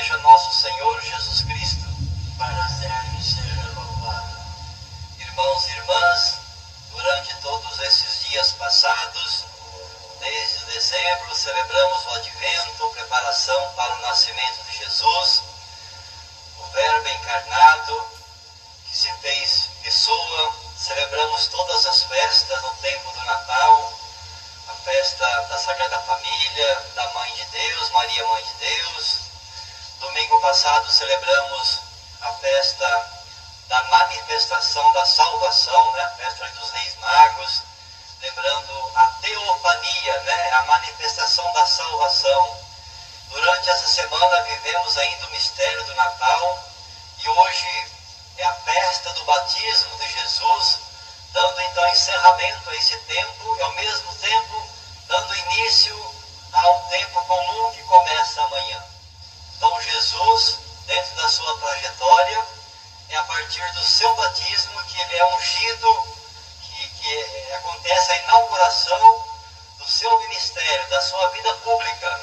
seja nosso Senhor Jesus Cristo. Para sempre seja louvado. Irmãos e irmãs, durante todos esses dias passados, desde dezembro, celebramos o advento, preparação para o nascimento de Jesus, o Verbo encarnado, que se fez pessoa. Celebramos todas as festas no tempo do Natal, a festa da Sagrada Família, da Mãe de Deus, Maria Mãe de Deus. Domingo passado celebramos a festa da manifestação da salvação, né? festa dos Reis Magos, lembrando a teofania, né? a manifestação da salvação. Durante essa semana vivemos ainda o mistério do Natal e hoje é a festa do batismo de Jesus, dando então encerramento a esse tempo e ao mesmo tempo dando início ao tempo comum que começa amanhã. Então Jesus, dentro da sua trajetória, é a partir do seu batismo que ele é ungido, que, que acontece a inauguração do seu ministério, da sua vida pública.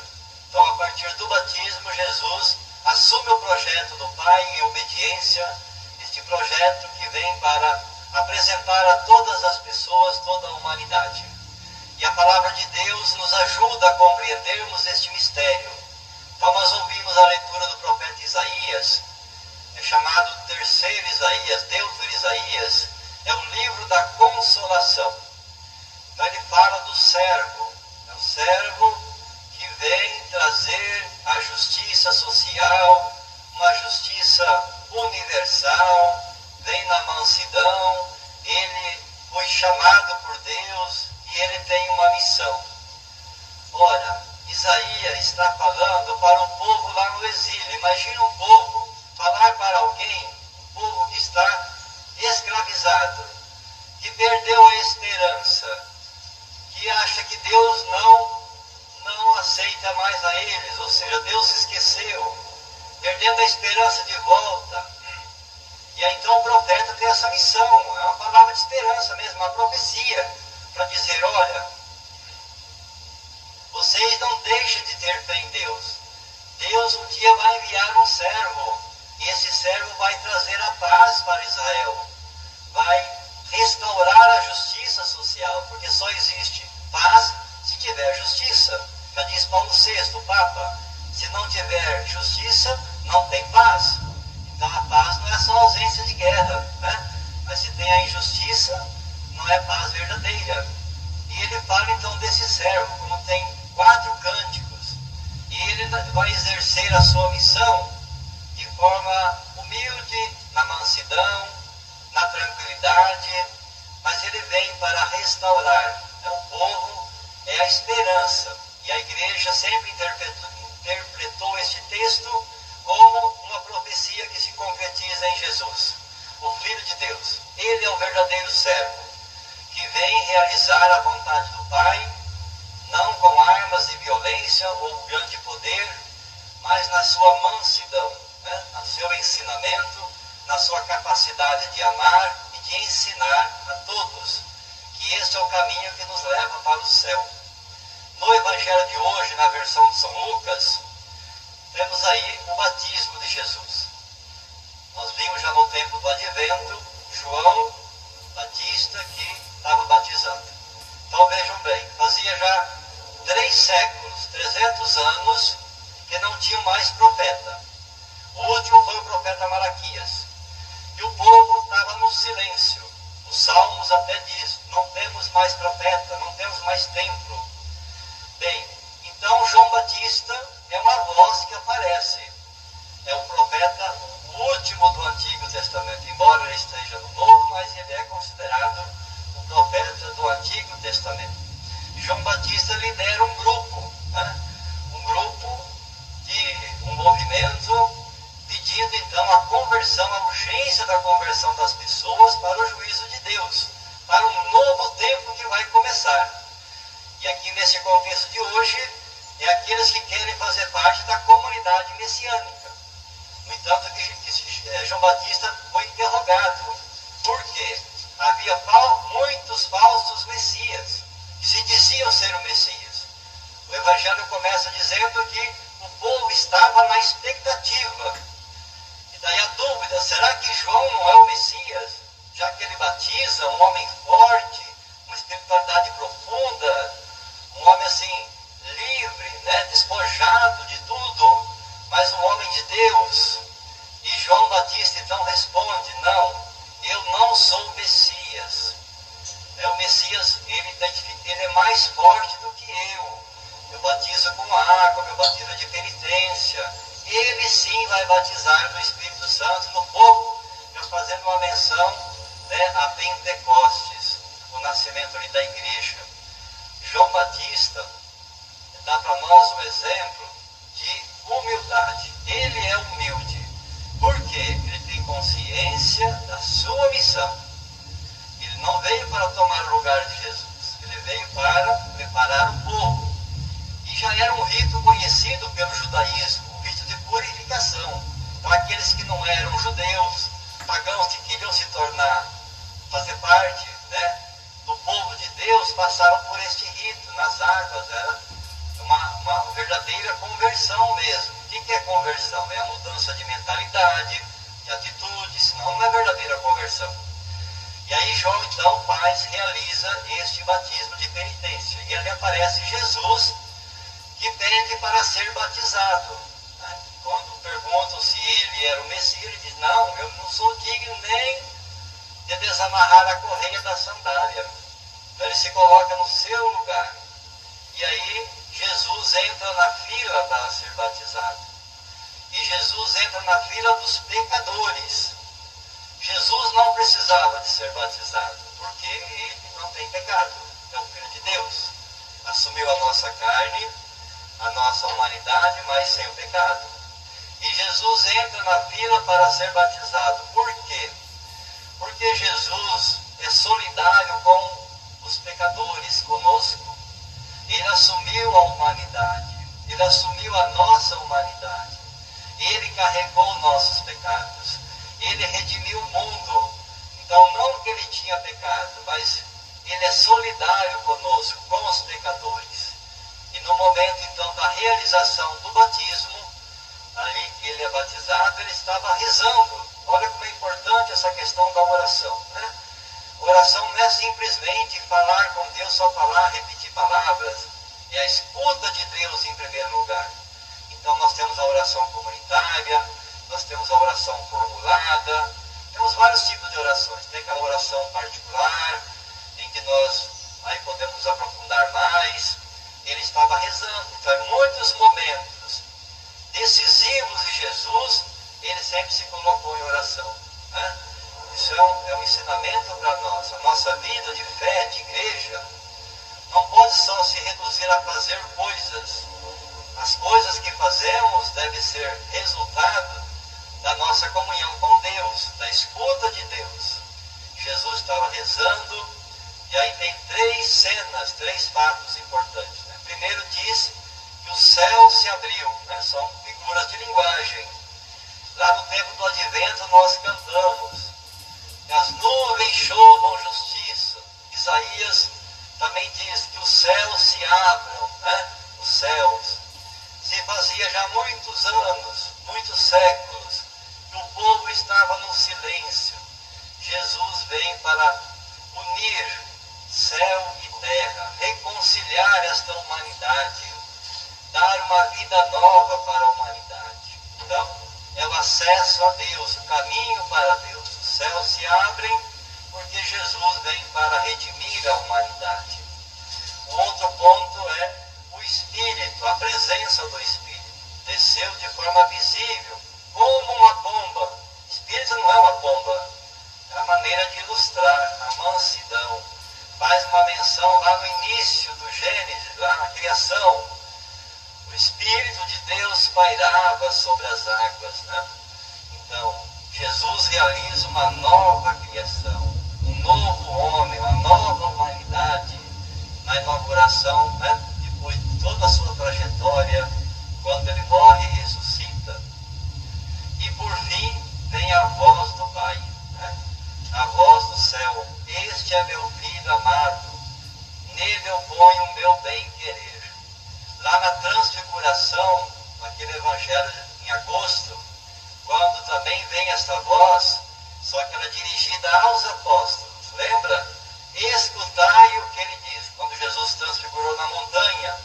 Então, a partir do batismo, Jesus assume o projeto do Pai em obediência, este projeto que vem para apresentar a todas as pessoas, toda a humanidade. E a palavra de Deus nos ajuda a compreendermos este mistério. Então, nós ouvimos a leitura do profeta Isaías, é chamado Terceiro Isaías, Deutero Isaías, é o livro da consolação. Então, ele fala do servo, essa missão, é uma palavra de esperança mesmo, uma profecia, para dizer, olha, vocês não deixem de ter fé em Deus. Deus um dia vai enviar um servo, e esse servo vai trazer a paz para Israel, vai restaurar a justiça social, porque só existe paz se tiver justiça. Já diz Paulo VI, o Papa, se não tiver justiça, não tem paz. Então a paz não é só ausência de guerra, né? mas se tem a injustiça, não é paz verdadeira. E ele fala então desse servo, como tem quatro cânticos, e ele vai exercer a sua missão de forma humilde, na mansidão, na tranquilidade, mas ele vem para restaurar. É o povo, é a esperança. E a igreja sempre interpretou, interpretou este texto como concretiza em Jesus, o Filho de Deus. Ele é o verdadeiro servo, que vem realizar a vontade do Pai, não com armas de violência ou grande poder, mas na sua mansidão, né? no seu ensinamento, na sua capacidade de amar e de ensinar a todos que este é o caminho que nos leva para o céu. No Evangelho de hoje, na versão de São Lucas, temos aí o batismo de Jesus. Vimos já no tempo do advento João Batista que estava batizando. Então vejam bem, fazia já três séculos, 300 anos, que não tinham mais profeta. O último foi o profeta Malaquias. E o povo estava no silêncio. Os salmos até diz, não temos mais profeta, não temos mais templo. João Batista foi interrogado. Por quê? Havia muitos falsos messias, que se diziam ser o Messias. O Evangelho começa dizendo que o povo estava na expectativa. E daí a dúvida, será que João não é o Messias? Já que ele batiza um homem forte, uma espiritualidade profunda, um homem assim livre, né, despojado de tudo, mas um homem de Deus. Ele é mais forte do que eu. Eu batizo com água, eu batizo de penitência. Ele sim vai batizar do Espírito Santo no fogo, eu fazendo uma menção né, a Pentecostes, o nascimento ali da igreja. João Batista dá para nós um exemplo de humildade. Ele é humilde. porque Ele tem consciência da sua missão. Ele não veio para tomar o lugar de veio para preparar o povo. E já era um rito conhecido pelo judaísmo, o rito de purificação. Então aqueles que não eram judeus, pagãos que queriam se tornar, fazer parte né, do povo de Deus, passaram por este rito nas águas. Era uma, uma verdadeira conversão mesmo. O que é conversão? É a mudança de mentalidade, de atitude, senão não é verdadeira conversão. E aí João então faz, realiza este batismo penitência. E ali aparece Jesus que pede para ser batizado. Né? Quando perguntam se ele era o Messias, ele diz, não, eu não sou digno nem de desamarrar a correia da sandália. Então ele se coloca no seu lugar. E aí Jesus entra na fila para ser batizado. E Jesus entra na fila dos pecadores. Jesus não precisava de ser batizado, porque ele não tem pecado. É o Deus. Assumiu a nossa carne, a nossa humanidade, mas sem o pecado. E Jesus entra na fila para ser batizado. Por quê? Porque Jesus é solidário com os pecadores, conosco. Ele assumiu a humanidade. Ele assumiu a nossa humanidade. Ele carregou nossos pecados. Ele redimiu o mundo. Então, não que ele tinha pecado, mas ele é solidário conosco, com os pecadores. E no momento, então, da realização do batismo, ali que ele é batizado, ele estava rezando. Olha como é importante essa questão da oração. Né? Oração não é simplesmente falar com Deus, só falar, repetir palavras. É a escuta de Deus em primeiro lugar. Então nós temos a oração comunitária, nós temos a oração formulada, temos vários tipos de orações. Tem aquela oração particular, que nós do advento nós cantamos, as nuvens chovam justiça. Isaías também diz que os céus se abram, né? os céus. Se fazia já muitos anos, muitos séculos, que o povo estava no silêncio. Jesus vem para unir céu e terra, reconciliar esta humanidade, dar uma vida nova para a humanidade. Então, é o acesso a Deus, o caminho para Deus. Os céus se abrem porque Jesus vem para redimir a humanidade. É meu filho amado, nele eu ponho o meu bem-querer. Lá na transfiguração, naquele evangelho em agosto, quando também vem esta voz, só que ela é dirigida aos apóstolos. Lembra? Escutai o que ele diz. Quando Jesus transfigurou na montanha,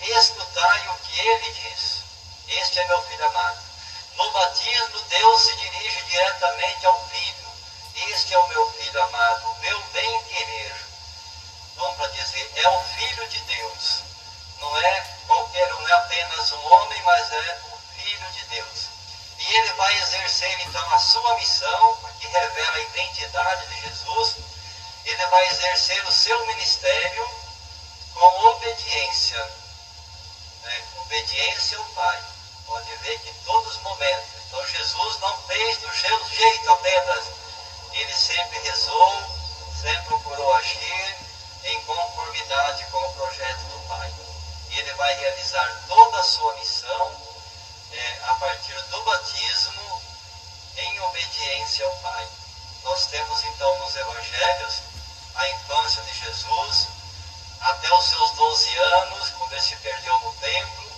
escutai o que ele diz. Este é meu filho amado. No batismo, Deus se dirige diretamente ao filho. Este é o meu filho amado, é o filho de Deus. Não é qualquer um, não é apenas um homem, mas é o filho de Deus. E ele vai exercer então a sua missão, que revela a identidade de Jesus. Ele vai exercer o seu ministério com obediência. Né? Obediência ao Pai. Pode ver que em todos os momentos. Então Jesus não fez do seu jeito apenas. Ele sempre rezou, sempre procurou agir conformidade com o projeto do Pai. E ele vai realizar toda a sua missão é, a partir do batismo em obediência ao Pai. Nós temos então nos evangelhos a infância de Jesus, até os seus 12 anos, quando ele se perdeu no templo.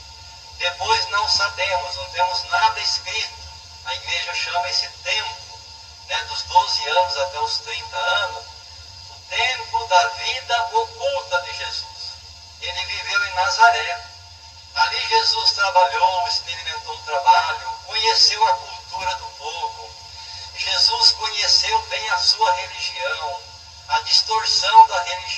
Depois não sabemos, não temos nada escrito. A igreja chama esse tempo, né, dos 12 anos até os 30 anos, tempo da vida oculta de Jesus. Ele viveu em Nazaré. Ali Jesus trabalhou, experimentou o trabalho, conheceu a cultura do povo. Jesus conheceu bem a sua religião, a distorção da religião,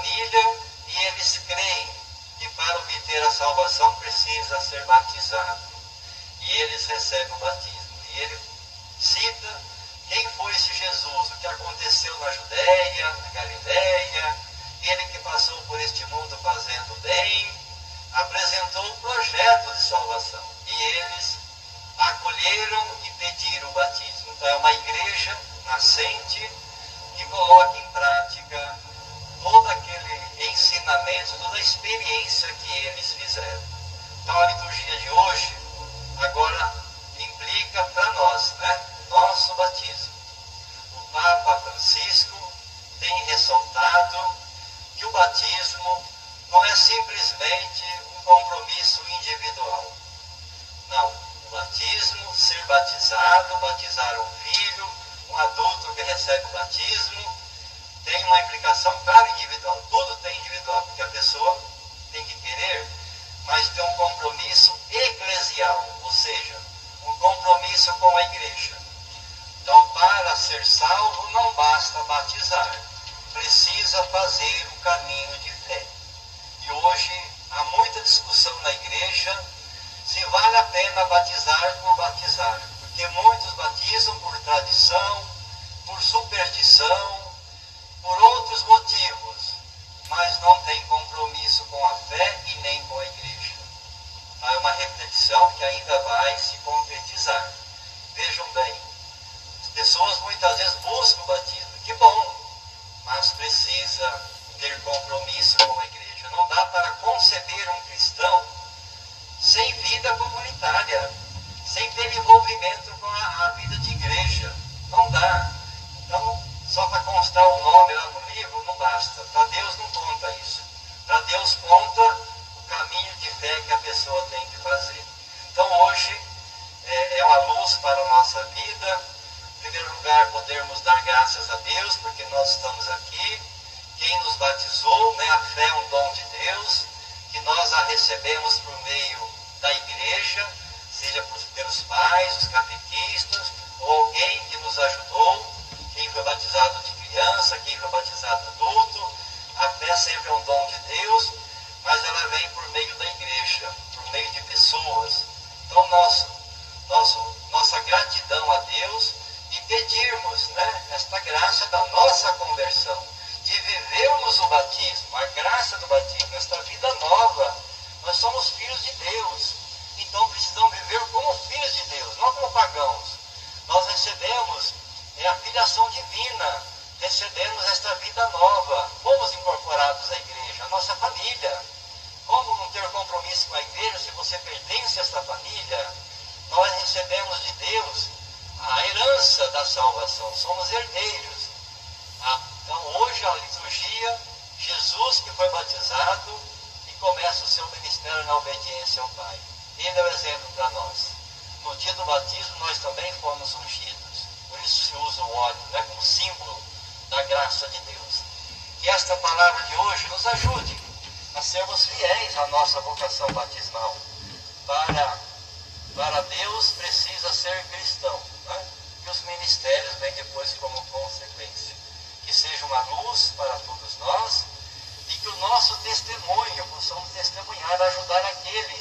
família, e eles creem que para obter a salvação precisa ser batizado. E eles recebem o batismo. E ele cita quem foi esse Jesus, o que aconteceu na Judéia, na Galiléia, ele que passou por este mundo fazendo bem, apresentou um projeto de salvação. E eles acolheram e pediram o batismo. Então é uma igreja nascente que coloca em prática aquele ensinamento, toda a experiência que eles fizeram. Então a liturgia de hoje agora caminho de fé. E hoje há muita discussão na igreja se vale a pena batizar por batizar, porque muitos batizam por tradição, por superstição, por outros motivos, mas não tem compromisso com a fé e nem com a igreja. É uma reflexão que ainda vai se concretizar. Vejam bem, as pessoas muitas vezes buscam o batismo, que bom, mas precisa ter compromisso com a igreja. Não dá para conceber um cristão sem vida comunitária, sem ter envolvimento com a, a vida de igreja. Não dá. Então, só para constar o nome lá no livro não basta. Para Deus não conta isso. Para Deus conta o caminho de fé que a pessoa tem que fazer. Então hoje é, é uma luz para a nossa vida. Em primeiro lugar, podermos dar graças a Deus, porque nós estamos aqui. Quem nos batizou, né, a fé é um dom de Deus, que nós a recebemos por meio da igreja, seja pelos pais, os catequistas, ou alguém que nos ajudou quem foi batizado de criança, quem foi batizado da salvação. Somos herdeiros. Ah, então hoje a liturgia, Jesus que foi batizado e começa o seu ministério na obediência ao Pai. Ele é o exemplo para nós. No dia do batismo nós também fomos ungidos. Por isso se usa o óleo né, como símbolo da graça de Deus. Que esta palavra de hoje nos ajude a sermos fiéis à nossa vocação batismal. Para, para Deus precisa ser cristão. Os ministérios vêm depois como consequência. Que seja uma luz para todos nós e que o nosso testemunho possamos testemunhar, ajudar aqueles